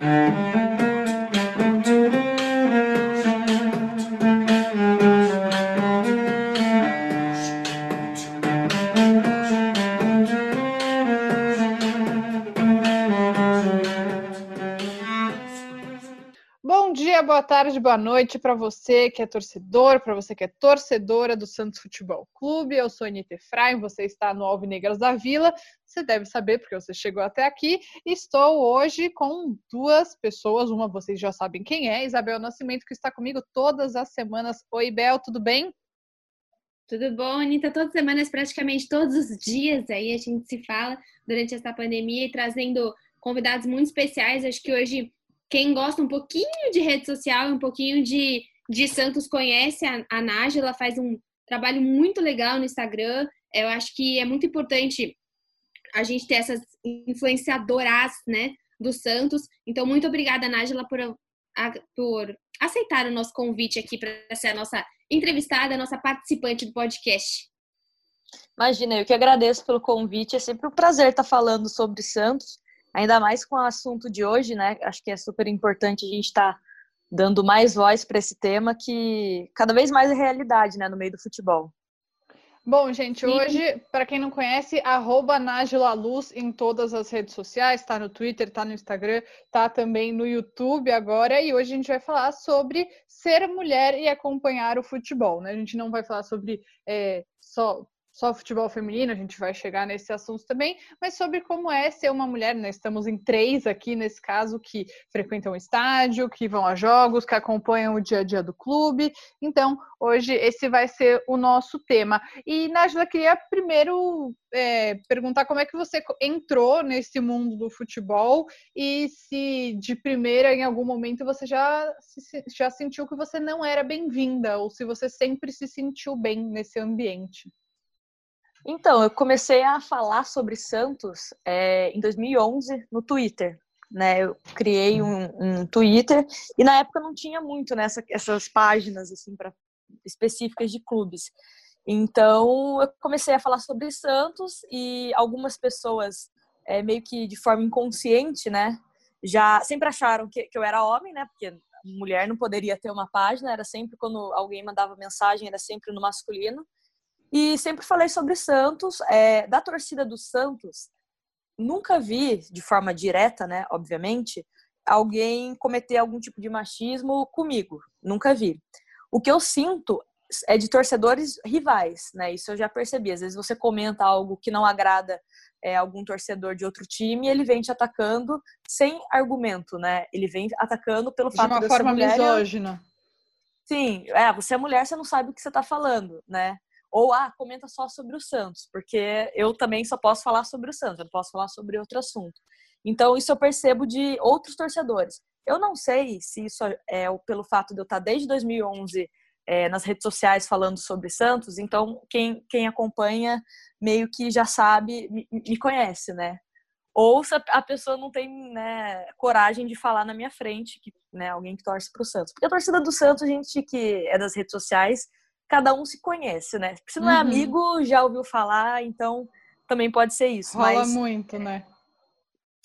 boa tarde, boa noite para você que é torcedor, para você que é torcedora do Santos Futebol Clube. Eu sou Anitta Efraim, você está no Alvinegras da Vila. Você deve saber porque você chegou até aqui. Estou hoje com duas pessoas, uma vocês já sabem quem é, Isabel Nascimento, que está comigo todas as semanas. Oi, Bel, tudo bem? Tudo bom, Anitta? Todas as semanas, praticamente todos os dias aí a gente se fala durante essa pandemia e trazendo convidados muito especiais. Acho que hoje quem gosta um pouquinho de rede social, um pouquinho de, de Santos, conhece a, a Nájila, faz um trabalho muito legal no Instagram. Eu acho que é muito importante a gente ter essas influenciadoras, né, do Santos. Então, muito obrigada, Nájila, por, por aceitar o nosso convite aqui para ser a nossa entrevistada, a nossa participante do podcast. Imagina, eu que agradeço pelo convite. É sempre um prazer estar falando sobre Santos ainda mais com o assunto de hoje, né? Acho que é super importante a gente estar tá dando mais voz para esse tema que cada vez mais é realidade, né, no meio do futebol. Bom, gente, hoje, para quem não conhece, arroba Nájila Luz em todas as redes sociais, está no Twitter, está no Instagram, está também no YouTube agora, e hoje a gente vai falar sobre ser mulher e acompanhar o futebol, né? A gente não vai falar sobre é, só só futebol feminino, a gente vai chegar nesse assunto também, mas sobre como é ser uma mulher, nós né? estamos em três aqui nesse caso que frequentam o estádio, que vão a jogos, que acompanham o dia a dia do clube. Então, hoje esse vai ser o nosso tema. E, Nájila, queria primeiro é, perguntar como é que você entrou nesse mundo do futebol e se de primeira, em algum momento, você já, já sentiu que você não era bem-vinda ou se você sempre se sentiu bem nesse ambiente. Então, eu comecei a falar sobre Santos é, em 2011 no Twitter. Né, eu criei um, um, Twitter e na época não tinha muito nessa né, essas páginas assim para específicas de clubes. Então eu comecei a falar sobre Santos e algumas pessoas é, meio que de forma inconsciente, né, já sempre acharam que, que eu era homem, né, porque mulher não poderia ter uma página, era sempre quando alguém mandava mensagem era sempre no masculino. E sempre falei sobre Santos, é, da torcida do Santos. Nunca vi, de forma direta, né, obviamente, alguém cometer algum tipo de machismo comigo. Nunca vi. O que eu sinto é de torcedores rivais, né? Isso eu já percebi. Às vezes você comenta algo que não agrada é, algum torcedor de outro time, e ele vem te atacando sem argumento, né? Ele vem atacando pelo de fato de uma forma mulher, misógina. Sim, é, você é mulher, você não sabe o que você está falando, né? Ou, ah, comenta só sobre o Santos, porque eu também só posso falar sobre o Santos, eu não posso falar sobre outro assunto. Então, isso eu percebo de outros torcedores. Eu não sei se isso é pelo fato de eu estar desde 2011 é, nas redes sociais falando sobre Santos, então quem, quem acompanha meio que já sabe, me, me conhece, né? Ou se a pessoa não tem né, coragem de falar na minha frente, que, né, alguém que torce para o Santos. Porque a torcida do Santos, gente que é das redes sociais, cada um se conhece, né? Se não é uhum. amigo, já ouviu falar, então também pode ser isso. Rola mas, muito, né?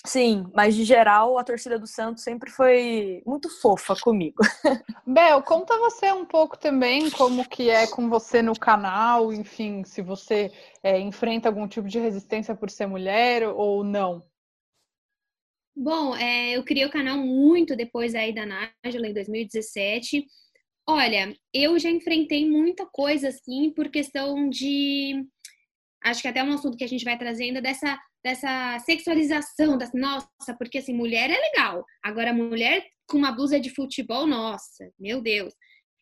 Sim, mas de geral a torcida do Santos sempre foi muito fofa comigo. Bel, conta você um pouco também como que é com você no canal, enfim, se você é, enfrenta algum tipo de resistência por ser mulher ou não. Bom, é, eu criei o canal muito depois aí da Nájila, em 2017. Olha, eu já enfrentei muita coisa assim por questão de acho que até um assunto que a gente vai trazendo dessa dessa sexualização, das nossa, porque assim, mulher é legal. Agora mulher com uma blusa de futebol, nossa, meu Deus.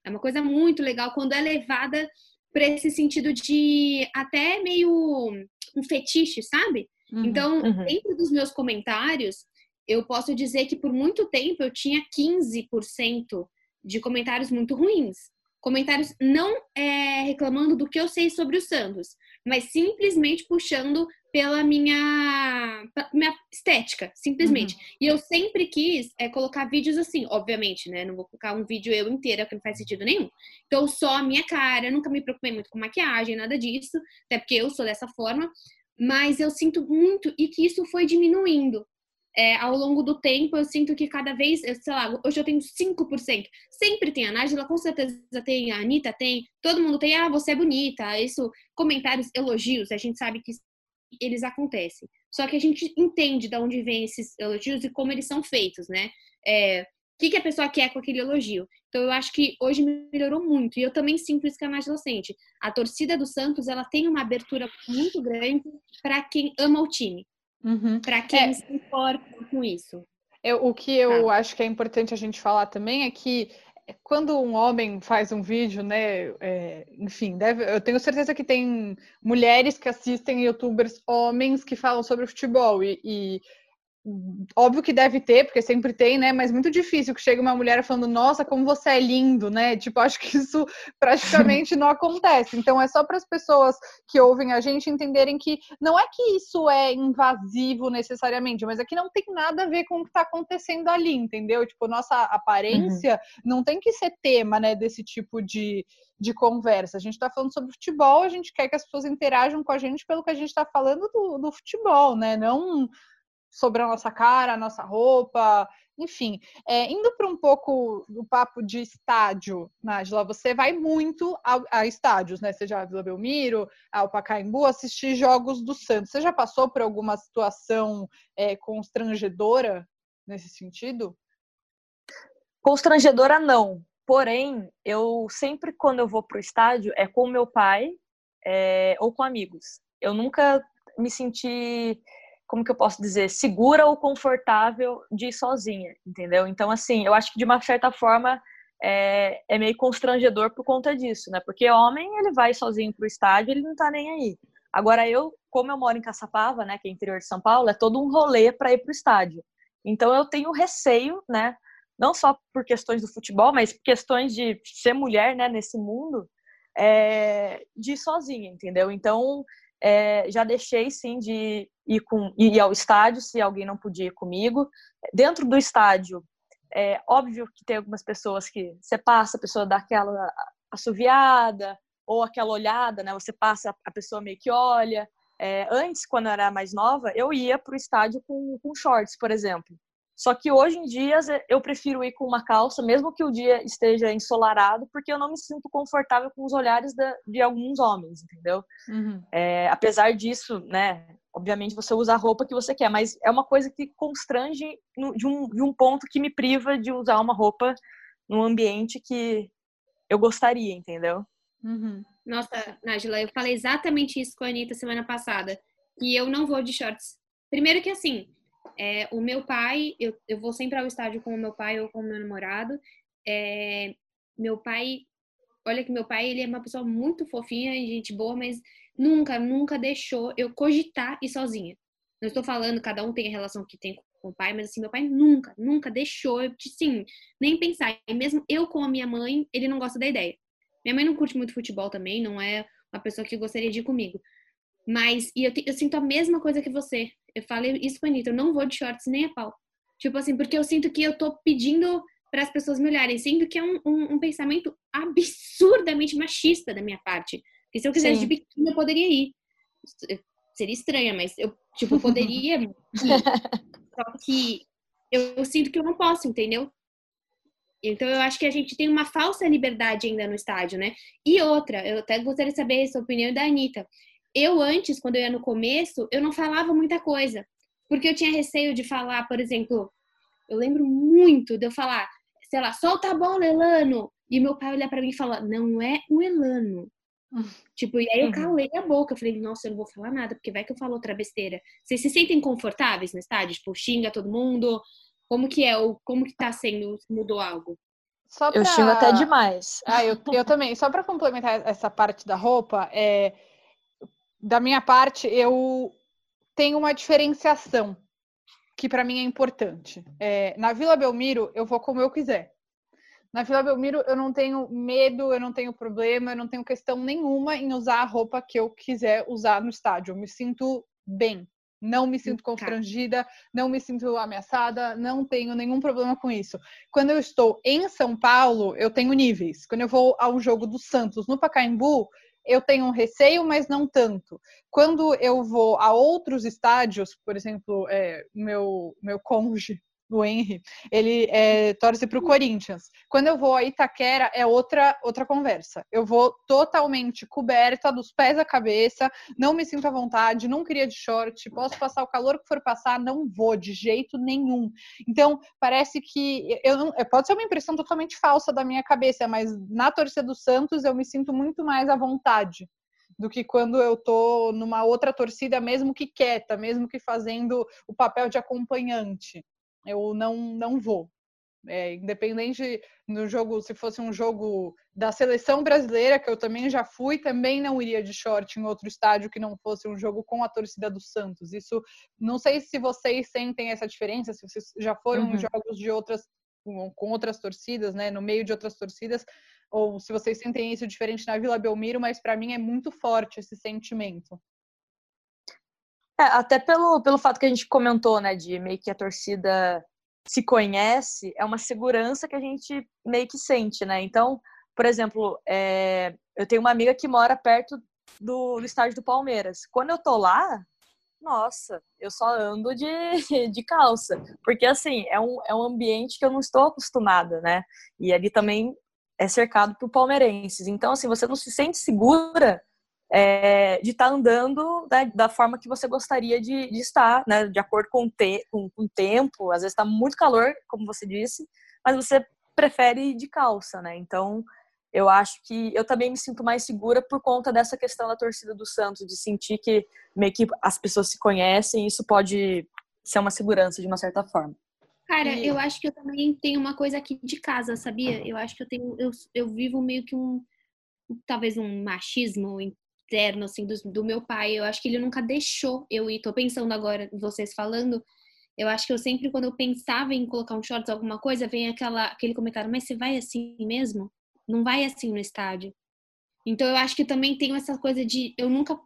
É uma coisa muito legal quando é levada para esse sentido de até meio um fetiche, sabe? Uhum, então, uhum. dentro dos meus comentários, eu posso dizer que por muito tempo eu tinha 15% de comentários muito ruins. Comentários não é, reclamando do que eu sei sobre o Santos, mas simplesmente puxando pela minha, minha estética, simplesmente. Uhum. E eu sempre quis é, colocar vídeos assim, obviamente, né? Não vou colocar um vídeo eu inteira, que não faz sentido nenhum. Então, só a minha cara, nunca me preocupei muito com maquiagem, nada disso, até porque eu sou dessa forma. Mas eu sinto muito e que isso foi diminuindo é, ao longo do tempo, eu sinto que cada vez, sei lá, hoje eu tenho 5%. Sempre tem a Nájila, com certeza tem, a Anitta tem, todo mundo tem, ah, você é bonita, isso, comentários, elogios, a gente sabe que eles acontecem. Só que a gente entende de onde vêm esses elogios e como eles são feitos, né? É, o que, que a pessoa quer com aquele elogio. Então, eu acho que hoje melhorou muito. E eu também sinto isso que a Nájila sente. A torcida do Santos, ela tem uma abertura muito grande para quem ama o time. Uhum. Para quem é. se importa com isso. Eu, o que eu tá. acho que é importante a gente falar também é que quando um homem faz um vídeo, né? É, enfim, deve, eu tenho certeza que tem mulheres que assistem youtubers homens que falam sobre futebol e, e Óbvio que deve ter, porque sempre tem, né? Mas muito difícil que chegue uma mulher falando, nossa, como você é lindo, né? Tipo, acho que isso praticamente não acontece. Então é só para as pessoas que ouvem a gente entenderem que não é que isso é invasivo necessariamente, mas é que não tem nada a ver com o que está acontecendo ali, entendeu? Tipo, nossa aparência uhum. não tem que ser tema, né, desse tipo de, de conversa. A gente está falando sobre futebol, a gente quer que as pessoas interajam com a gente pelo que a gente está falando do, do futebol, né? Não sobre a nossa cara, a nossa roupa, enfim. É, indo para um pouco do papo de estádio, Nájila, você vai muito a, a, estádios, né? Seja a Vila Belmiro, ao Pacaembu, assistir jogos do Santos. Você já passou por alguma situação é, constrangedora nesse sentido? Constrangedora não. Porém, eu sempre quando eu vou para o estádio é com meu pai é, ou com amigos. Eu nunca me senti como que eu posso dizer, segura ou confortável de ir sozinha, entendeu? Então, assim, eu acho que de uma certa forma é, é meio constrangedor por conta disso, né? Porque homem, ele vai sozinho pro estádio, ele não tá nem aí. Agora, eu, como eu moro em Caçapava, né, que é interior de São Paulo, é todo um rolê para ir pro estádio. Então, eu tenho receio, né? Não só por questões do futebol, mas por questões de ser mulher, né, nesse mundo, é, de ir sozinha, entendeu? Então, é, já deixei sim de ir, com, ir ao estádio se alguém não podia ir comigo. Dentro do estádio, é óbvio que tem algumas pessoas que você passa, a pessoa dá aquela assoviada ou aquela olhada, né? Você passa, a pessoa meio que olha. É, antes, quando eu era mais nova, eu ia para o estádio com, com shorts, por exemplo. Só que hoje em dia eu prefiro ir com uma calça, mesmo que o dia esteja ensolarado, porque eu não me sinto confortável com os olhares de, de alguns homens, entendeu? Uhum. É, apesar disso, né? Obviamente você usa a roupa que você quer, mas é uma coisa que constrange no, de, um, de um ponto que me priva de usar uma roupa num ambiente que eu gostaria, entendeu? Uhum. Nossa, Nájila, eu falei exatamente isso com a Anitta semana passada, que eu não vou de shorts. Primeiro que assim, é, o meu pai, eu, eu vou sempre ao estádio com o meu pai ou com o meu namorado. É, meu pai, olha que meu pai, ele é uma pessoa muito fofinha e gente boa, mas nunca, nunca deixou eu cogitar ir sozinha. Não estou falando, cada um tem a relação que tem com o pai, mas assim, meu pai nunca, nunca deixou eu, sim, nem pensar. E mesmo eu com a minha mãe, ele não gosta da ideia. Minha mãe não curte muito futebol também, não é uma pessoa que gostaria de ir comigo. Mas, e eu, eu sinto a mesma coisa que você. Eu falei isso pra Anitta, eu não vou de shorts nem a pau. Tipo assim, porque eu sinto que eu tô pedindo para as pessoas me olharem, sendo que é um, um, um, pensamento absurdamente machista da minha parte. Porque se eu quisesse Sim. de biquíni, eu poderia ir. Seria estranha, mas eu, tipo, poderia ir. Só que eu, eu sinto que eu não posso, entendeu? Então eu acho que a gente tem uma falsa liberdade ainda no estádio, né? E outra, eu até gostaria de saber a sua opinião da Anitta eu antes, quando eu ia no começo, eu não falava muita coisa, porque eu tinha receio de falar, por exemplo, eu lembro muito de eu falar, sei lá, solta a bola, Elano, e meu pai olhar para mim e falar, não é o Elano. Tipo, e aí eu uhum. calei a boca, eu falei, nossa, eu não vou falar nada, porque vai que eu falo outra besteira. Vocês se sentem confortáveis no estádio? Tipo, xinga todo mundo? Como que é? Como que tá sendo? Mudou algo? Pra... Eu xingo até demais. Ah, eu, eu também. Só para complementar essa parte da roupa, é, da minha parte, eu tenho uma diferenciação que para mim é importante. É, na Vila Belmiro, eu vou como eu quiser. Na Vila Belmiro, eu não tenho medo, eu não tenho problema, eu não tenho questão nenhuma em usar a roupa que eu quiser usar no estádio. Eu me sinto bem, não me sinto constrangida, não me sinto ameaçada, não tenho nenhum problema com isso. Quando eu estou em São Paulo, eu tenho níveis. Quando eu vou ao jogo do Santos no Pacaembu, eu tenho um receio, mas não tanto. Quando eu vou a outros estádios, por exemplo, é, meu, meu cônjuge o Henry, ele é, torce para o Corinthians. Quando eu vou a Itaquera, é outra, outra conversa. Eu vou totalmente coberta, dos pés à cabeça, não me sinto à vontade, não queria de short, posso passar o calor que for passar, não vou de jeito nenhum. Então, parece que eu não, pode ser uma impressão totalmente falsa da minha cabeça, mas na torcida do Santos eu me sinto muito mais à vontade do que quando eu tô numa outra torcida, mesmo que quieta, mesmo que fazendo o papel de acompanhante eu não, não vou. É, independente no jogo, se fosse um jogo da seleção brasileira, que eu também já fui, também não iria de short em outro estádio que não fosse um jogo com a torcida do Santos. Isso, não sei se vocês sentem essa diferença, se vocês já foram uhum. jogos de outras com, com outras torcidas, né, no meio de outras torcidas, ou se vocês sentem isso diferente na Vila Belmiro, mas para mim é muito forte esse sentimento. É, até pelo, pelo fato que a gente comentou, né, de meio que a torcida se conhece, é uma segurança que a gente meio que sente, né? Então, por exemplo, é, eu tenho uma amiga que mora perto do, do estádio do Palmeiras. Quando eu tô lá, nossa, eu só ando de, de calça. Porque, assim, é um, é um ambiente que eu não estou acostumada, né? E ali também é cercado por palmeirenses. Então, assim, você não se sente segura é, de estar tá andando né, da forma que você gostaria de, de estar, né, de acordo com o, te, com, com o tempo. Às vezes está muito calor, como você disse, mas você prefere ir de calça, né? Então, eu acho que eu também me sinto mais segura por conta dessa questão da torcida do Santos, de sentir que meio que as pessoas se conhecem, e isso pode ser uma segurança de uma certa forma. Cara, e... eu acho que eu também tenho uma coisa aqui de casa, sabia? Eu acho que eu tenho, eu, eu vivo meio que um, talvez um machismo externo, assim, do, do meu pai. Eu acho que ele nunca deixou eu ir. Tô pensando agora, vocês falando, eu acho que eu sempre, quando eu pensava em colocar um shorts, alguma coisa, vem aquela, aquele comentário, mas você vai assim mesmo? Não vai assim no estádio. Então eu acho que também tenho essa coisa de eu nunca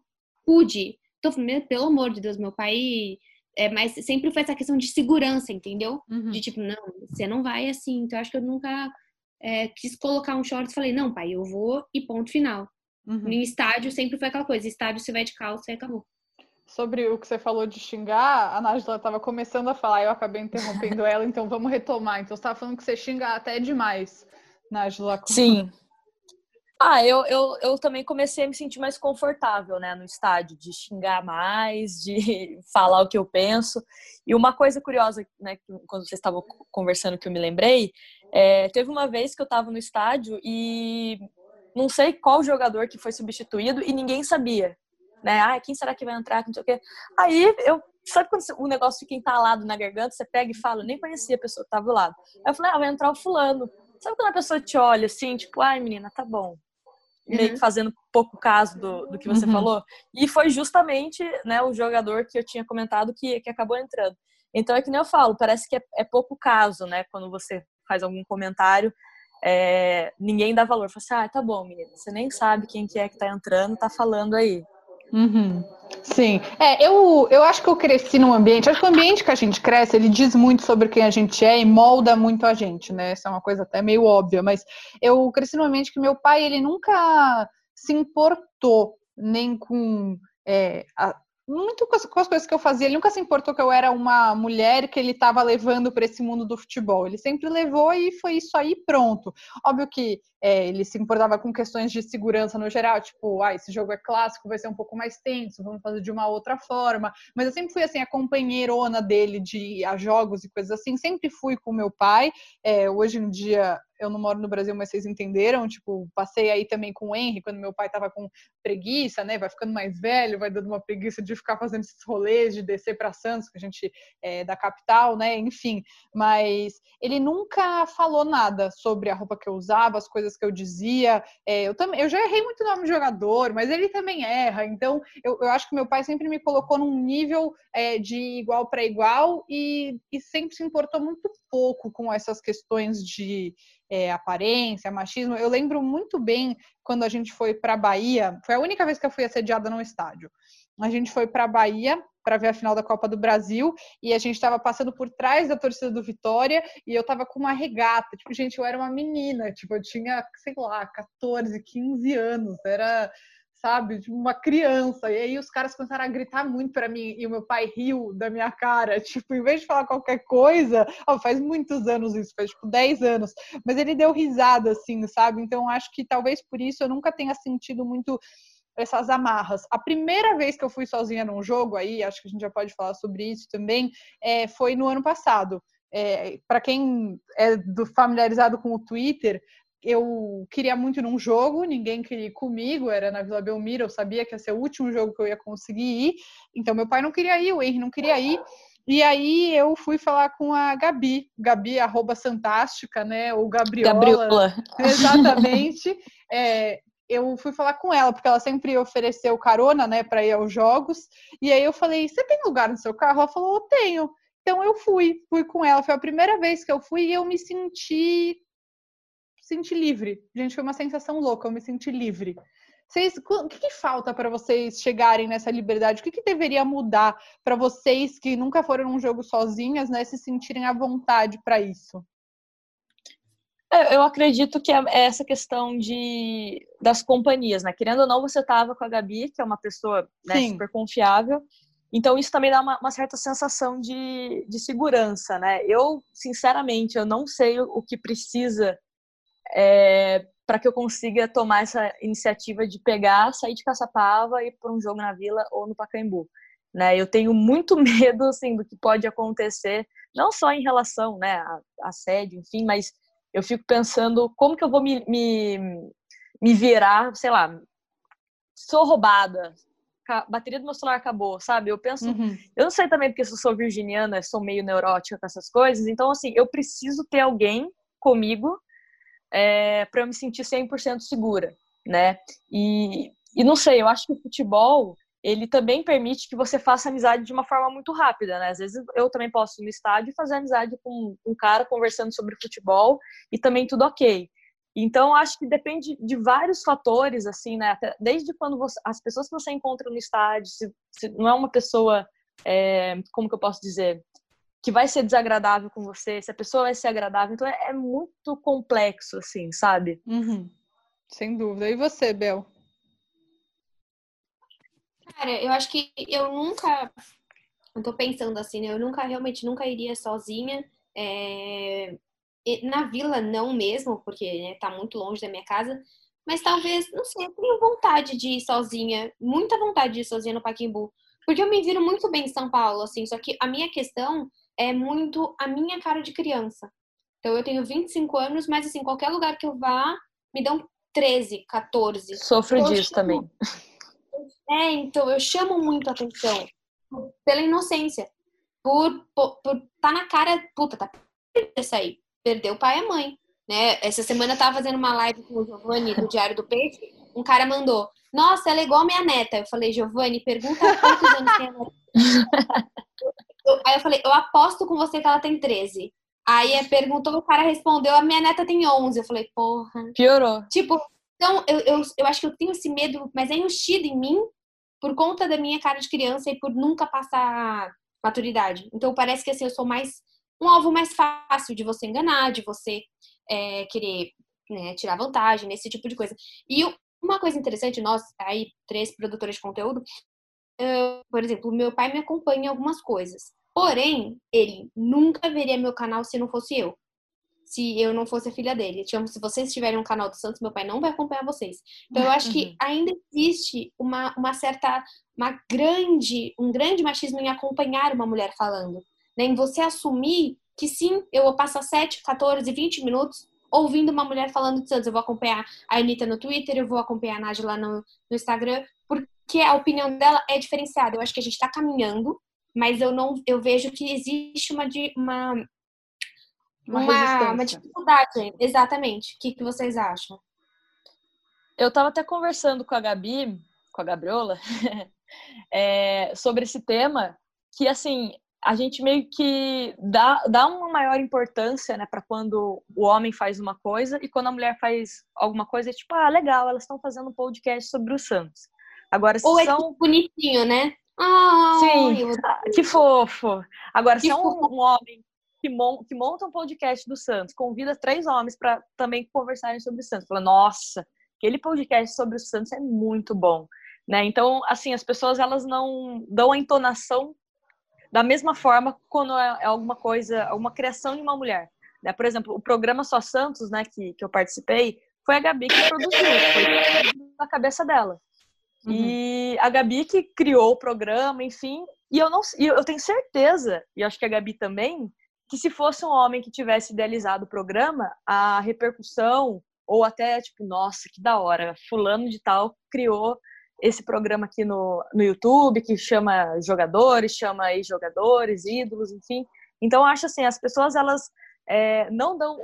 pude. Tô, pelo amor de Deus, meu pai. É, mas sempre foi essa questão de segurança, entendeu? Uhum. De tipo, não, você não vai assim. Então eu acho que eu nunca é, quis colocar um shorts falei, não, pai, eu vou e ponto final. Uhum. Estádio sempre foi aquela coisa, estádio você vai de calça e acabou. Sobre o que você falou de xingar, a Nájila estava começando a falar, eu acabei interrompendo ela, então vamos retomar. Então você estava falando que você xinga até demais, Nájila. Sim. Ah, eu, eu, eu também comecei a me sentir mais confortável, né, no estádio, de xingar mais, de falar o que eu penso. E uma coisa curiosa, né, quando vocês estavam conversando que eu me lembrei, é, teve uma vez que eu estava no estádio e não sei qual jogador que foi substituído e ninguém sabia, né? Ah, quem será que vai entrar? Não sei o quê. Aí eu sabe quando o negócio fica entalado na garganta, você pega e fala, eu nem conhecia a pessoa que tava do lado. Aí eu falei, ah, vai entrar o fulano. Sabe quando a pessoa te olha assim, tipo, ai menina, tá bom. Uhum. Meio que fazendo pouco caso do, do que você uhum. falou. E foi justamente né, o jogador que eu tinha comentado que, que acabou entrando. Então é que nem eu falo, parece que é, é pouco caso, né? Quando você faz algum comentário é, ninguém dá valor. Fala assim, ah, tá bom, menina, você nem sabe quem que é que tá entrando, tá falando aí. Uhum. Sim, é, eu, eu acho que eu cresci num ambiente, acho que o ambiente que a gente cresce, ele diz muito sobre quem a gente é e molda muito a gente, né? Essa é uma coisa até meio óbvia, mas eu cresci num ambiente que meu pai, ele nunca se importou nem com é, a, muito com as, com as, coisas que eu fazia. Ele nunca se importou que eu era uma mulher que ele estava levando para esse mundo do futebol. Ele sempre levou e foi isso aí, pronto. Óbvio que é, ele se importava com questões de segurança no geral, tipo, ah, esse jogo é clássico, vai ser um pouco mais tenso, vamos fazer de uma outra forma. Mas eu sempre fui assim, a companheirona dele de a jogos e coisas assim, sempre fui com meu pai. É, hoje em dia eu não moro no Brasil, mas vocês entenderam, tipo, passei aí também com o Henry, quando meu pai tava com preguiça, né, vai ficando mais velho, vai dando uma preguiça de ficar fazendo esses rolês, de descer para Santos, que a gente é da capital, né, enfim, mas ele nunca falou nada sobre a roupa que eu usava, as coisas que eu dizia. É, eu também, eu já errei muito nome de jogador, mas ele também erra. Então, eu, eu acho que meu pai sempre me colocou num nível é, de igual para igual e, e sempre se importou muito pouco com essas questões de é, aparência, machismo. Eu lembro muito bem quando a gente foi para Bahia. Foi a única vez que eu fui assediada num estádio. A gente foi para Bahia para ver a final da Copa do Brasil e a gente estava passando por trás da torcida do Vitória e eu estava com uma regata. Tipo, gente, eu era uma menina, tipo, eu tinha, sei lá, 14, 15 anos, era sabe? De uma criança. E aí os caras começaram a gritar muito para mim e o meu pai riu da minha cara. Tipo, em vez de falar qualquer coisa, ó, faz muitos anos isso, faz tipo 10 anos, mas ele deu risada assim, sabe? Então acho que talvez por isso eu nunca tenha sentido muito essas amarras. A primeira vez que eu fui sozinha num jogo, aí acho que a gente já pode falar sobre isso também, é, foi no ano passado. É, para quem é do, familiarizado com o Twitter, eu queria muito num jogo, ninguém queria ir comigo, era na Vila Belmiro, eu sabia que ia ser o último jogo que eu ia conseguir ir, então meu pai não queria ir, o Henry não queria ir, e aí eu fui falar com a Gabi, Gabi arroba Santástica, né, ou Gabriola. Gabriola. Exatamente. É, eu fui falar com ela, porque ela sempre ofereceu carona, né, para ir aos jogos. E aí eu falei: Você tem lugar no seu carro? Ela falou: Eu tenho. Então eu fui, fui com ela. Foi a primeira vez que eu fui e eu me senti senti livre. Gente, foi uma sensação louca, eu me senti livre. Vocês, o que, que falta para vocês chegarem nessa liberdade? O que, que deveria mudar para vocês que nunca foram num jogo sozinhas, né, se sentirem à vontade para isso? É, eu acredito que é, é essa questão de das companhias, né? Querendo ou não, você estava com a Gabi, que é uma pessoa né, super confiável. Então isso também dá uma, uma, certa sensação de, de segurança, né? Eu, sinceramente, eu não sei o que precisa é, para que eu consiga tomar essa iniciativa de pegar, sair de Caçapava e ir para um jogo na Vila ou no Pacaembu. Né? Eu tenho muito medo assim do que pode acontecer, não só em relação, né, a, a sede, enfim, mas eu fico pensando como que eu vou me, me, me virar, sei lá, sou roubada, a bateria do meu celular acabou, sabe? Eu penso, uhum. eu não sei também porque eu sou virginiana, sou meio neurótica com essas coisas, então assim, eu preciso ter alguém comigo é, para eu me sentir 100% segura, né? E, e não sei, eu acho que o futebol ele também permite que você faça amizade de uma forma muito rápida, né? Às vezes eu também posso ir no estádio e fazer amizade com um cara conversando sobre futebol e também tudo ok. Então, acho que depende de vários fatores, assim, né? Desde quando você, as pessoas que você encontra no estádio, se, se não é uma pessoa, é, como que eu posso dizer, que vai ser desagradável com você, se a pessoa vai ser agradável. Então, é, é muito complexo, assim, sabe? Uhum. Sem dúvida. E você, Bel? Cara, eu acho que eu nunca. Eu tô pensando assim, né? Eu nunca, realmente, nunca iria sozinha. É... Na vila, não mesmo, porque né, tá muito longe da minha casa. Mas talvez, não sei, eu tenho vontade de ir sozinha, muita vontade de ir sozinha no Paquimbu. Porque eu me viro muito bem em São Paulo, assim. Só que a minha questão é muito a minha cara de criança. Então eu tenho 25 anos, mas assim, qualquer lugar que eu vá, me dão 13, 14. Sofro então, disso também. É, então eu chamo muito a atenção pela inocência. Por, por, por tá na cara, puta, tá isso aí. Perdeu o pai e a mãe. Né? Essa semana eu tava fazendo uma live com o Giovanni do Diário do Peixe. Um cara mandou: Nossa, ela é igual a minha neta. Eu falei, Giovanni, pergunta quantos anos tem a neta. aí eu falei, eu aposto com você que ela tem 13. Aí perguntou, o cara respondeu, a minha neta tem 11. Eu falei, porra. Piorou. Tipo, então, eu, eu, eu acho que eu tenho esse medo, mas é enchido em mim por conta da minha cara de criança e por nunca passar maturidade. Então, parece que assim, eu sou mais um alvo mais fácil de você enganar, de você é, querer né, tirar vantagem, nesse tipo de coisa. E uma coisa interessante, nós, aí, três produtores de conteúdo, uh, por exemplo, meu pai me acompanha em algumas coisas. Porém, ele nunca veria meu canal se não fosse eu se eu não fosse a filha dele. Tipo, se vocês tiverem um canal do Santos, meu pai não vai acompanhar vocês. Então eu acho que uhum. ainda existe uma, uma certa, uma grande, um grande machismo em acompanhar uma mulher falando. Né? Em você assumir que sim, eu vou passar 7, 14, 20 minutos ouvindo uma mulher falando de Santos. Eu vou acompanhar a Anitta no Twitter, eu vou acompanhar a Nádia no, no Instagram, porque a opinião dela é diferenciada. Eu acho que a gente está caminhando, mas eu não eu vejo que existe uma, uma uma, uma, uma dificuldade, exatamente. O que, que vocês acham? Eu estava até conversando com a Gabi, com a Gabriola, é, sobre esse tema, que assim, a gente meio que dá, dá uma maior importância, né, para quando o homem faz uma coisa e quando a mulher faz alguma coisa, é tipo, ah, legal, elas estão fazendo um podcast sobre o Santos. Agora, Ou é são... bonitinho, né? Ah, Sim, eu... que fofo. Agora, que se é um, um homem que, mon que monta um podcast do Santos, convida três homens para também conversarem sobre o Santos. Fala, nossa, aquele podcast sobre o Santos é muito bom, né? Então, assim, as pessoas elas não dão a entonação da mesma forma quando é, é alguma coisa, alguma criação de uma mulher. Né? Por exemplo, o programa Só Santos, né, que, que eu participei, foi a Gabi que produziu, foi na cabeça dela. Uhum. E a Gabi que criou o programa, enfim, e eu não e eu tenho certeza, e acho que a Gabi também, que se fosse um homem que tivesse idealizado o programa, a repercussão ou até tipo, nossa, que da hora, fulano de tal criou esse programa aqui no, no YouTube que chama jogadores, chama ex-jogadores, ídolos, enfim. Então, acho assim, as pessoas elas é, não dão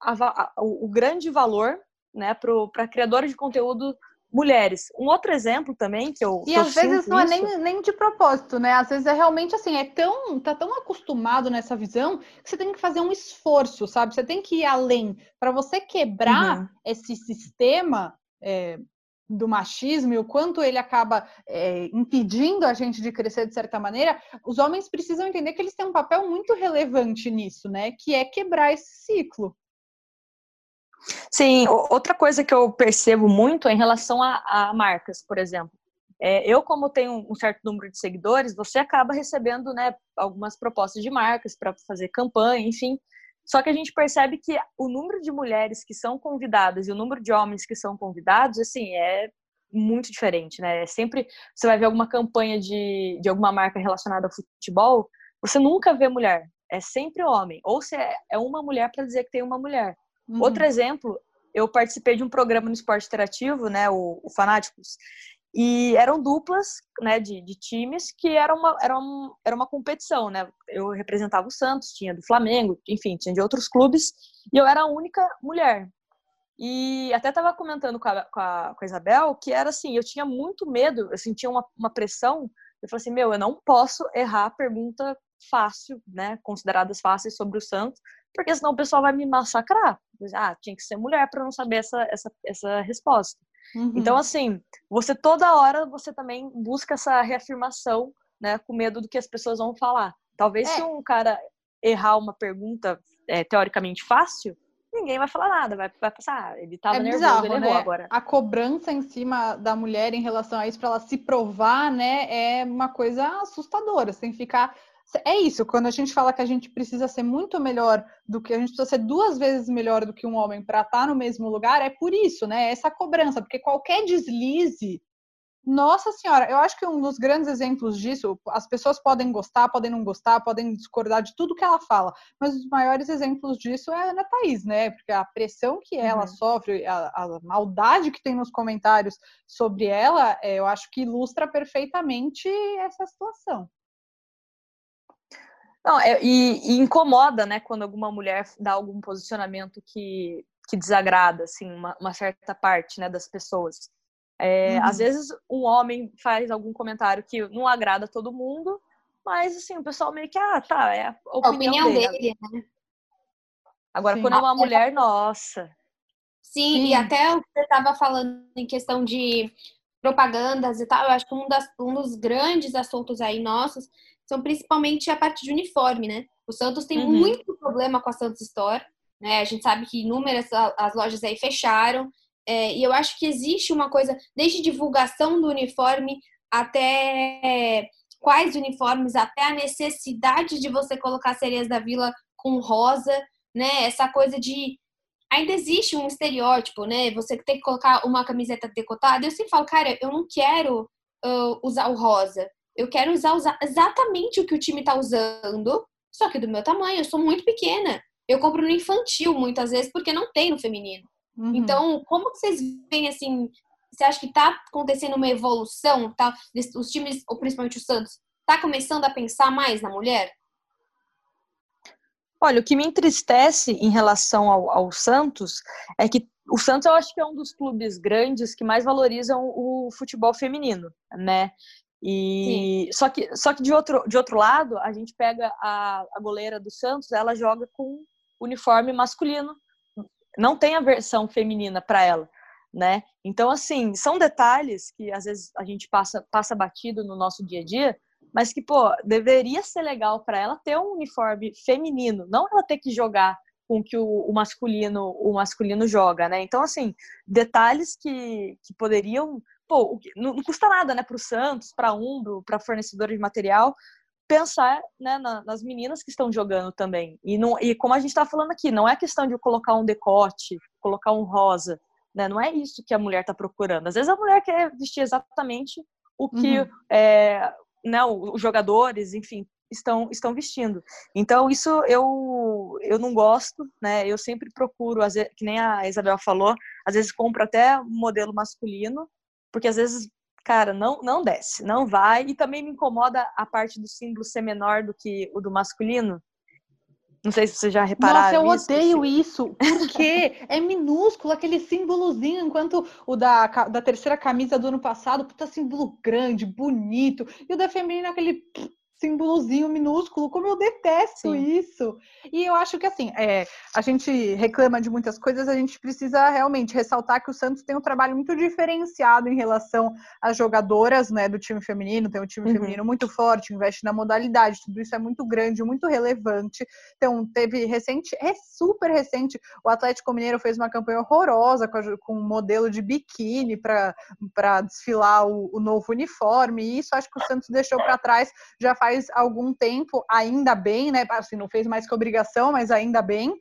a, a, o, o, grande valor né, para criadores de conteúdo mulheres. Um outro exemplo também que eu. E que às eu vezes não isso... é nem, nem de propósito, né? Às vezes é realmente assim, é tão, tá tão acostumado nessa visão que você tem que fazer um esforço, sabe? Você tem que ir além. Para você quebrar uhum. esse sistema. É, do machismo e o quanto ele acaba é, impedindo a gente de crescer de certa maneira, os homens precisam entender que eles têm um papel muito relevante nisso, né? Que é quebrar esse ciclo. Sim, outra coisa que eu percebo muito é em relação a, a marcas, por exemplo. É, eu, como tenho um certo número de seguidores, você acaba recebendo né, algumas propostas de marcas para fazer campanha, enfim. Só que a gente percebe que o número de mulheres que são convidadas e o número de homens que são convidados, assim, é muito diferente, né? É sempre você vai ver alguma campanha de, de alguma marca relacionada ao futebol, você nunca vê mulher, é sempre homem. Ou se é, é uma mulher para dizer que tem uma mulher. Uhum. Outro exemplo, eu participei de um programa no esporte interativo, né, o, o Fanáticos, e eram duplas, né, de, de times que era uma, era, um, era uma competição, né? Eu representava o Santos, tinha do Flamengo, enfim, tinha de outros clubes, e eu era a única mulher. E até estava comentando com a, com, a, com a Isabel que era assim, eu tinha muito medo, eu sentia uma, uma pressão, eu falei assim, meu, eu não posso errar a pergunta fácil, né, consideradas fáceis sobre o Santos, porque senão o pessoal vai me massacrar. Ah, tinha que ser mulher para não saber essa, essa, essa resposta. Uhum. Então, assim, você toda hora você também busca essa reafirmação, né, com medo do que as pessoas vão falar. Talvez é. se um cara errar uma pergunta é, teoricamente fácil, ninguém vai falar nada, vai, vai passar, ah, ele tava é nervoso, bizarro, ele errou né? agora. A cobrança em cima da mulher em relação a isso, para ela se provar, né, é uma coisa assustadora, sem ficar é isso, quando a gente fala que a gente precisa ser muito melhor do que a gente precisa ser duas vezes melhor do que um homem para estar no mesmo lugar, é por isso, né? Essa cobrança, porque qualquer deslize, nossa senhora, eu acho que um dos grandes exemplos disso, as pessoas podem gostar, podem não gostar, podem discordar de tudo que ela fala, mas os maiores exemplos disso é a Ana Thaís, né? Porque a pressão que ela uhum. sofre, a, a, maldade que tem nos comentários sobre ela, é, eu acho que ilustra perfeitamente essa situação. Não, é, e, e, incomoda, né, quando alguma mulher dá algum posicionamento que, que desagrada, assim, uma, uma certa parte, né, das pessoas. É, uhum. Às vezes um homem faz algum comentário que não agrada todo mundo, mas, assim, o pessoal meio que, ah, tá, é a opinião, a opinião dele. dele né? Agora, Sim. quando é uma mulher, nossa. Sim, Sim, e até o que você estava falando em questão de propagandas e tal, eu acho que um, das, um dos grandes assuntos aí nossos são principalmente a parte de uniforme, né? O Santos tem uhum. muito problema com a Santos Store, né? A gente sabe que inúmeras as lojas aí fecharam, é, e eu acho que existe uma coisa, desde divulgação do uniforme até é, quais uniformes, até a necessidade de você colocar sereias da vila com rosa, né? Essa coisa de ainda existe um estereótipo, né? Você tem que colocar uma camiseta decotada. Eu sempre falo, cara, eu não quero uh, usar o rosa. Eu quero usar, usar exatamente o que o time está usando, só que do meu tamanho. Eu sou muito pequena. Eu compro no infantil muitas vezes porque não tem no feminino. Uhum. Então, como vocês veem assim? Você acha que está acontecendo uma evolução? Tá? Os times, ou principalmente o Santos, está começando a pensar mais na mulher? Olha, o que me entristece em relação ao, ao, Santos é que o Santos eu acho que é um dos clubes grandes que mais valorizam o futebol feminino, né? E só que, só que de, outro, de outro lado, a gente pega a, a goleira do Santos, ela joga com uniforme masculino. Não tem a versão feminina para ela, né? Então, assim, são detalhes que às vezes a gente passa, passa batido no nosso dia a dia, mas que, pô, deveria ser legal para ela ter um uniforme feminino, não ela ter que jogar com que o, o, masculino o masculino joga, né? Então, assim, detalhes que, que poderiam. Pô, não, não custa nada, né, para o Santos, para a Umbro, para fornecedor de material, pensar né, na, nas meninas que estão jogando também. E, não, e como a gente está falando aqui, não é questão de colocar um decote, colocar um rosa. Né? Não é isso que a mulher está procurando. Às vezes a mulher quer vestir exatamente o que uhum. é, né, os jogadores, enfim, estão, estão vestindo. Então, isso eu, eu não gosto, né? Eu sempre procuro, que nem a Isabel falou, às vezes compro até modelo masculino, porque às vezes, cara, não, não desce, não vai. E também me incomoda a parte do símbolo ser menor do que o do masculino. Não sei se vocês já repararam. Nossa, eu odeio isso, porque é minúsculo aquele símbolozinho, enquanto o da, da terceira camisa do ano passado, puta símbolo grande, bonito, e o da feminina aquele símbolozinho minúsculo, como eu detesto Sim. isso. E eu acho que assim, é, a gente reclama de muitas coisas, a gente precisa realmente ressaltar que o Santos tem um trabalho muito diferenciado em relação às jogadoras né, do time feminino, tem um time uhum. feminino muito forte, investe na modalidade, tudo isso é muito grande, muito relevante. Então, teve recente, é super recente, o Atlético Mineiro fez uma campanha horrorosa com, a, com um modelo de biquíni para desfilar o, o novo uniforme, e isso acho que o Santos deixou para trás já faz algum tempo, ainda bem, né? Assim, não fez mais que obrigação, mas ainda bem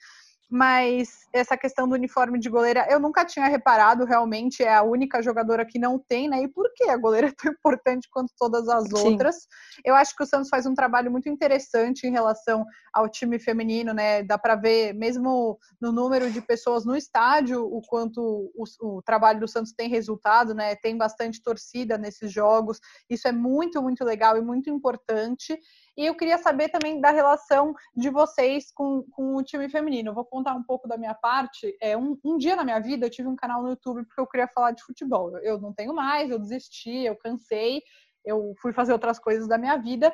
mas essa questão do uniforme de goleira eu nunca tinha reparado, realmente é a única jogadora que não tem, né? E por que a goleira é tão importante quanto todas as Sim. outras? Eu acho que o Santos faz um trabalho muito interessante em relação ao time feminino, né? Dá para ver, mesmo no número de pessoas no estádio, o quanto o, o trabalho do Santos tem resultado, né? Tem bastante torcida nesses jogos, isso é muito, muito legal e muito importante. E eu queria saber também da relação de vocês com, com o time feminino. Eu vou contar um pouco da minha parte. É, um, um, dia na minha vida eu tive um canal no YouTube porque eu queria falar de futebol. Eu não tenho mais, eu desisti, eu cansei eu fui fazer outras coisas da minha vida,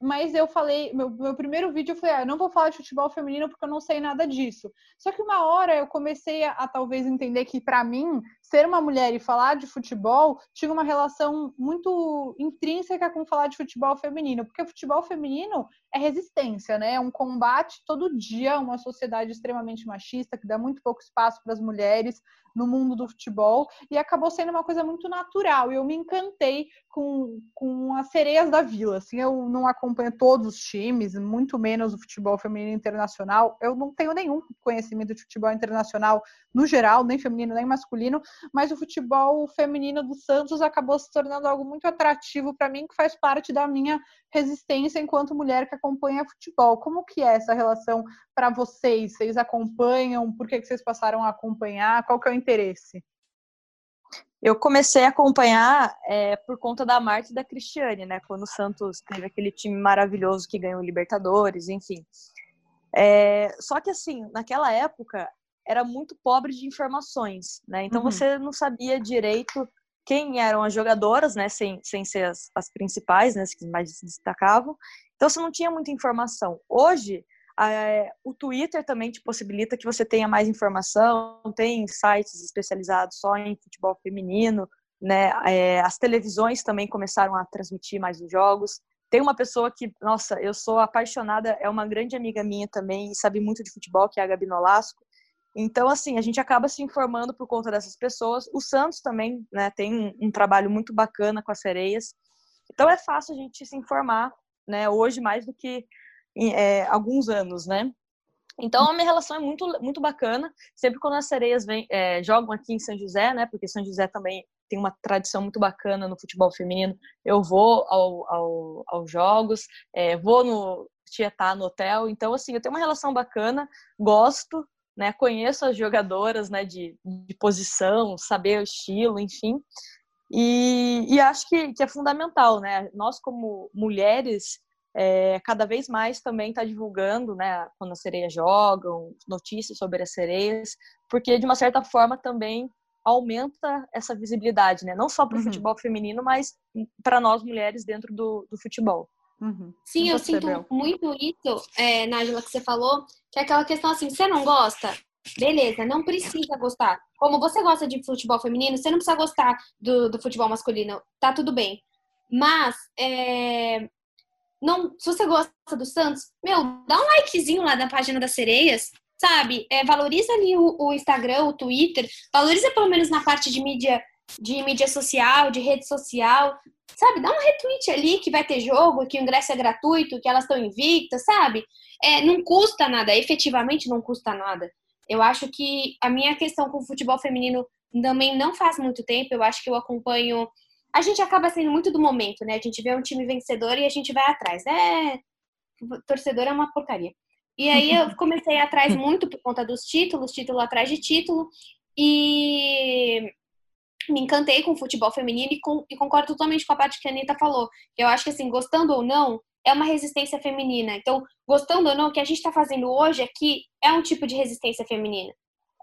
mas eu falei, meu, meu primeiro vídeo eu falei, ah, eu não vou falar de futebol feminino porque eu não sei nada disso. Só que uma hora eu comecei a, a talvez entender que para mim ser uma mulher e falar de futebol tinha uma relação muito intrínseca com falar de futebol feminino, porque futebol feminino é resistência, né? É um combate todo dia, uma sociedade extremamente machista que dá muito pouco espaço para as mulheres no mundo do futebol e acabou sendo uma coisa muito natural. E eu me encantei com, com as sereias da vila. Assim, eu não acompanho todos os times, muito menos o futebol feminino internacional. Eu não tenho nenhum conhecimento de futebol internacional no geral, nem feminino nem masculino, mas o futebol feminino do Santos acabou se tornando algo muito atrativo para mim, que faz parte da minha resistência enquanto mulher que acompanha futebol. Como que é essa relação para vocês? Vocês acompanham? Por que, que vocês passaram a acompanhar? Qual que é o interesse? Eu comecei a acompanhar é, por conta da Marta e da Cristiane, né? Quando o Santos teve aquele time maravilhoso que ganhou Libertadores, enfim. É, só que assim, naquela época era muito pobre de informações, né? Então uhum. você não sabia direito quem eram as jogadoras, né? Sem, sem ser as, as principais, né? As que mais se destacavam. Então você não tinha muita informação. Hoje é, o Twitter também te possibilita que você tenha mais informação, tem sites especializados só em futebol feminino, né? É, as televisões também começaram a transmitir mais os jogos. Tem uma pessoa que, nossa, eu sou apaixonada, é uma grande amiga minha também, sabe muito de futebol, que é a Gabi Nolasco. Então, assim, a gente acaba se informando por conta dessas pessoas. O Santos também né, tem um, um trabalho muito bacana com as sereias. Então, é fácil a gente se informar, né, hoje mais do que é, alguns anos, né? Então a minha relação é muito, muito bacana. Sempre quando as sereias vem, é, jogam aqui em São José, né? Porque São José também tem uma tradição muito bacana no futebol feminino. Eu vou ao, ao, aos jogos, é, vou no Tietá no hotel. Então assim, eu tenho uma relação bacana, gosto, né? Conheço as jogadoras, né? De, de posição, saber o estilo, enfim. E, e acho que, que é fundamental, né? Nós como mulheres é, cada vez mais também está divulgando, né, quando as sereias jogam, notícias sobre as sereias, porque de uma certa forma também aumenta essa visibilidade, né, não só para o uhum. futebol feminino, mas para nós mulheres dentro do, do futebol. Uhum. Sim, eu sinto muito isso, é, Nájila, que você falou, que é aquela questão assim, você não gosta? Beleza, não precisa gostar. Como você gosta de futebol feminino, você não precisa gostar do, do futebol masculino, tá tudo bem. Mas é, não, se você gosta do Santos, meu, dá um likezinho lá na página das sereias, sabe? É, valoriza ali o, o, Instagram, o Twitter, valoriza pelo menos na parte de mídia, de mídia social, de rede social, sabe? Dá um retweet ali que vai ter jogo, que o ingresso é gratuito, que elas estão invictas, sabe? É, não custa nada, efetivamente não custa nada. Eu acho que a minha questão com o futebol feminino também não faz muito tempo, eu acho que eu acompanho. A gente acaba sendo muito do momento, né? A gente vê um time vencedor e a gente vai atrás. É, torcedor é uma porcaria. E aí eu comecei atrás muito por conta dos títulos, título atrás de título, e me encantei com o futebol feminino e, com, e concordo totalmente com a parte que a Anitta falou. Eu acho que assim, gostando ou não, é uma resistência feminina. Então, gostando ou não, o que a gente está fazendo hoje aqui é um tipo de resistência feminina.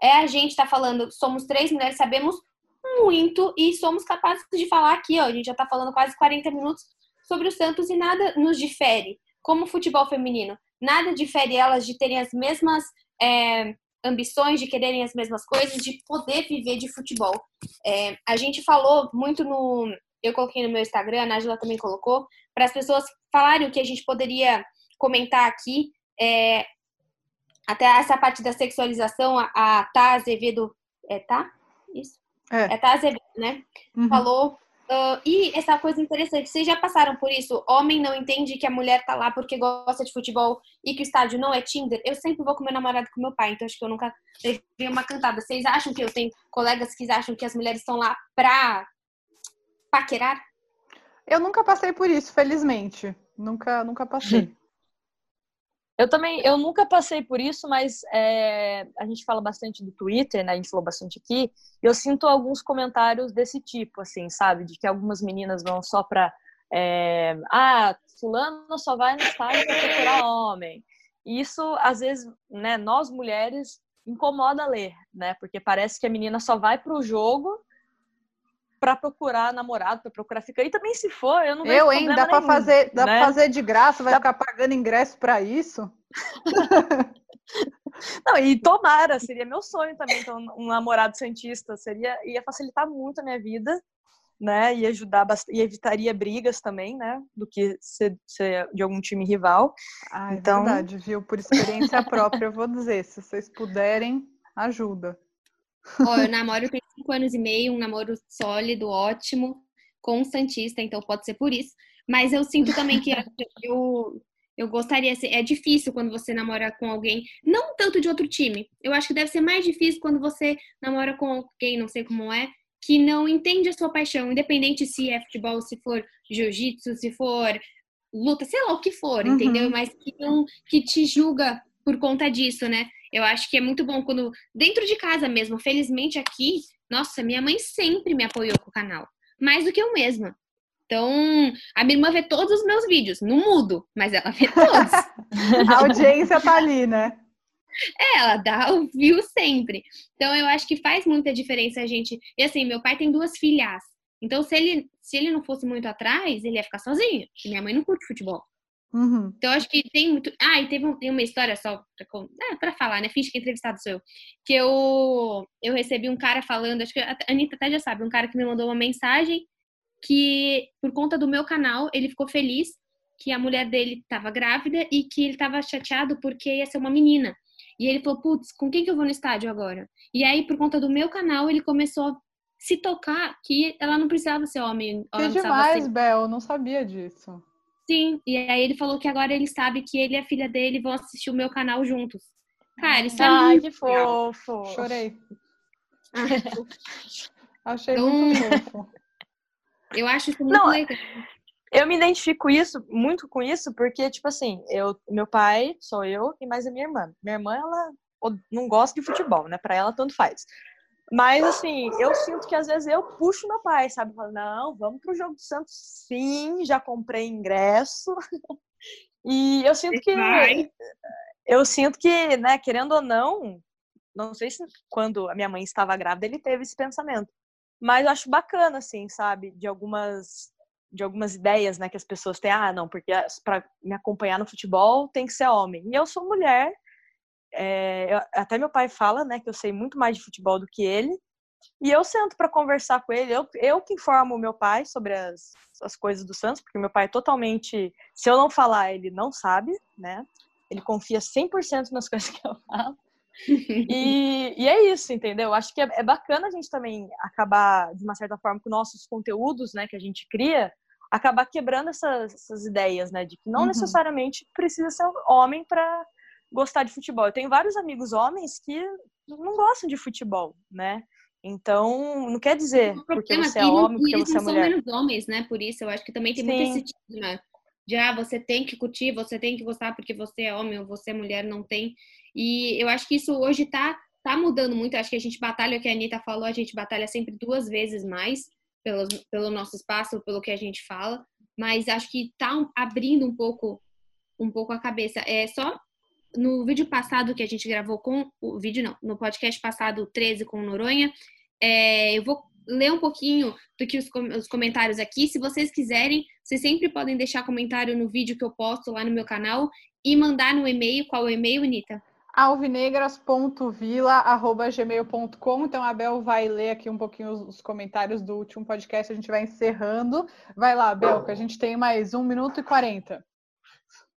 É a gente está falando, somos três mulheres, sabemos muito e somos capazes de falar aqui, ó, a gente já está falando quase 40 minutos sobre o Santos e nada nos difere. Como futebol feminino, nada difere elas de terem as mesmas é, ambições, de quererem as mesmas coisas, de poder viver de futebol. É, a gente falou muito no. Eu coloquei no meu Instagram, a Nájila também colocou, para as pessoas falarem o que a gente poderia comentar aqui. É, até essa parte da sexualização, a, a Tá Azevedo. É Tá? Isso? É, é Tá Azevedo, né? Uhum. Falou Uh, e essa coisa interessante, vocês já passaram por isso? Homem não entende que a mulher tá lá porque gosta de futebol e que o estádio não é Tinder? Eu sempre vou com meu namorado com meu pai, então acho que eu nunca levei uma cantada. Vocês acham que eu tenho colegas que acham que as mulheres estão lá pra paquerar? Eu nunca passei por isso, felizmente. Nunca, nunca passei. Eu também, eu nunca passei por isso, mas é, a gente fala bastante do Twitter, né? A gente falou bastante aqui. Eu sinto alguns comentários desse tipo, assim, sabe? De que algumas meninas vão só pra. É, ah, fulano só vai no estádio pra procurar homem. E isso, às vezes, né, nós mulheres incomoda ler, né? Porque parece que a menina só vai pro jogo para procurar namorado, para procurar ficar. E também se for, eu não vejo Eu, hein? Dá para fazer, dá né? fazer de graça, vai dá... ficar pagando ingresso para isso? não, e tomara, seria meu sonho também ter um namorado cientista, seria ia facilitar muito a minha vida, né? E ajudar e evitaria brigas também, né? Do que ser, ser de algum time rival. Ah, é então... verdade, viu? Por experiência própria, eu vou dizer, se vocês puderem, ajuda. Ó, eu namoro tem cinco anos e meio, um namoro sólido, ótimo, com Santista, então pode ser por isso. Mas eu sinto também que eu, eu gostaria, é difícil quando você namora com alguém, não tanto de outro time. Eu acho que deve ser mais difícil quando você namora com alguém, não sei como é, que não entende a sua paixão, independente se é futebol, se for jiu-jitsu, se for luta, sei lá o que for, uhum. entendeu? Mas que não que te julga por conta disso, né? Eu acho que é muito bom quando, dentro de casa mesmo, felizmente aqui, nossa, minha mãe sempre me apoiou com o canal, mais do que eu mesma. Então, a minha irmã vê todos os meus vídeos, não mudo, mas ela vê todos. a audiência tá ali, né? É, ela dá o view sempre. Então, eu acho que faz muita diferença a gente. E assim, meu pai tem duas filhas. Então, se ele, se ele não fosse muito atrás, ele ia ficar sozinho. Minha mãe não curte futebol. Uhum. Então, acho que tem muito. Ah, e teve um, tem uma história só pra, é, pra falar, né? Finge que entrevistado sou eu. Que eu, eu recebi um cara falando, acho que a Anitta até já sabe, um cara que me mandou uma mensagem que, por conta do meu canal, ele ficou feliz que a mulher dele estava grávida e que ele estava chateado porque ia ser uma menina. E ele falou, putz, com quem que eu vou no estádio agora? E aí, por conta do meu canal, ele começou a se tocar que ela não precisava ser homem. Que demais, ser... Bel, não sabia disso. Sim, e aí ele falou que agora ele sabe que ele e a filha dele vão assistir o meu canal juntos. Cara, isso é Ai, muito que fofo. Chorei. Achei então, muito fofo. Eu acho isso muito Não, legal. Eu me identifico isso muito com isso porque tipo assim, eu, meu pai sou eu e mais a minha irmã. Minha irmã ela não gosta de futebol, né? Para ela tanto faz. Mas, assim, eu sinto que às vezes eu puxo meu pai, sabe? Falo, não, vamos pro jogo do Santos sim, já comprei ingresso. e eu sinto que. Eu sinto que, né, querendo ou não, não sei se quando a minha mãe estava grávida ele teve esse pensamento. Mas eu acho bacana, assim, sabe? De algumas de algumas ideias, né, que as pessoas têm, ah, não, porque para me acompanhar no futebol tem que ser homem. E eu sou mulher, é, eu, até meu pai fala, né, que eu sei muito mais de futebol do que ele. E eu sento para conversar com ele. Eu, eu que informo o meu pai sobre as, as coisas do Santos, porque meu pai é totalmente. Se eu não falar, ele não sabe, né? Ele confia 100% nas coisas que eu falo. E, e é isso, entendeu? Acho que é, é, bacana a gente também acabar, de uma certa forma, com nossos conteúdos, né, que a gente cria, acabar quebrando essas, essas ideias, né, de que não uhum. necessariamente precisa ser homem para gostar de futebol. Eu tenho vários amigos homens que não gostam de futebol, né? Então, não quer dizer porque você é homem, porque você é mulher. Eles são menos homens, né? Por isso, eu acho que também tem Sim. muito esse estigma de, ah, você tem que curtir, você tem que gostar porque você é homem ou você é mulher, não tem. E eu acho que isso hoje tá, tá mudando muito. Eu acho que a gente batalha, o que a Anitta falou, a gente batalha sempre duas vezes mais pelo, pelo nosso espaço, pelo que a gente fala. Mas acho que tá abrindo um pouco um pouco a cabeça. É só no vídeo passado que a gente gravou com o vídeo não, no podcast passado 13 com Noronha, é, eu vou ler um pouquinho do que os, os, comentários aqui. Se vocês quiserem, vocês sempre podem deixar comentário no vídeo que eu posto lá no meu canal e mandar no e-mail. Qual é o e-mail, Anitta? alvinegras.vila.gmail.com Então, a Bel vai ler aqui um pouquinho os, os, comentários do último podcast, a gente vai encerrando. Vai lá, Bel, que a gente tem mais um minuto e quarenta.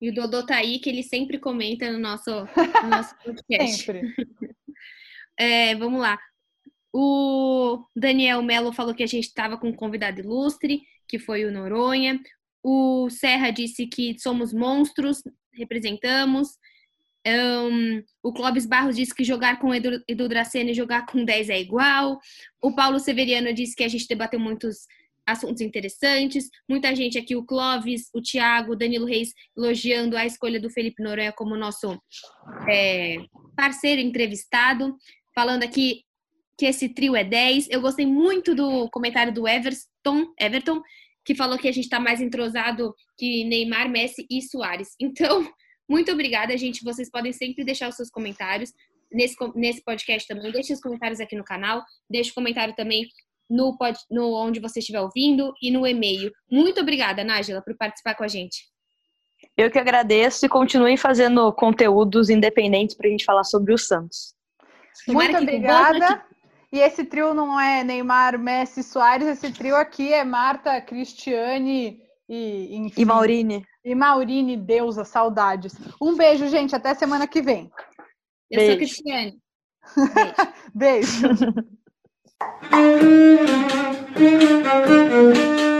E o Dodô tá aí, que ele sempre comenta no nosso, no nosso podcast. sempre. É, vamos lá. O Daniel Melo falou que a gente estava com um convidado ilustre, que foi o Noronha. O Serra disse que somos monstros, representamos. Um, o Clóvis Barros disse que jogar com Edu, Edu Dracena e jogar com 10 é igual. O Paulo Severiano disse que a gente debateu muitos assuntos interessantes. Muita gente aqui, o Clóvis, o Tiago, o Danilo Reis, elogiando a escolha do Felipe Noronha como nosso é, parceiro entrevistado. Falando aqui que esse trio é 10. Eu gostei muito do comentário do Everton, Everton que falou que a gente está mais entrosado que Neymar, Messi e Soares. Então, muito obrigada, gente. Vocês podem sempre deixar os seus comentários nesse, nesse podcast também. Deixe os comentários aqui no canal. Deixe o comentário também no, pod, no onde você estiver ouvindo e no e-mail. Muito obrigada, Nájila, por participar com a gente. Eu que agradeço e continue fazendo conteúdos independentes para a gente falar sobre o Santos. Muito obrigada. E esse trio não é Neymar, Messi, Soares, esse trio aqui é Marta, Cristiane e, enfim, e Maurine. E Maurine, deusa, saudades. Um beijo, gente. Até semana que vem. Eu beijo. sou Cristiane. Beijo. beijo. Thank you.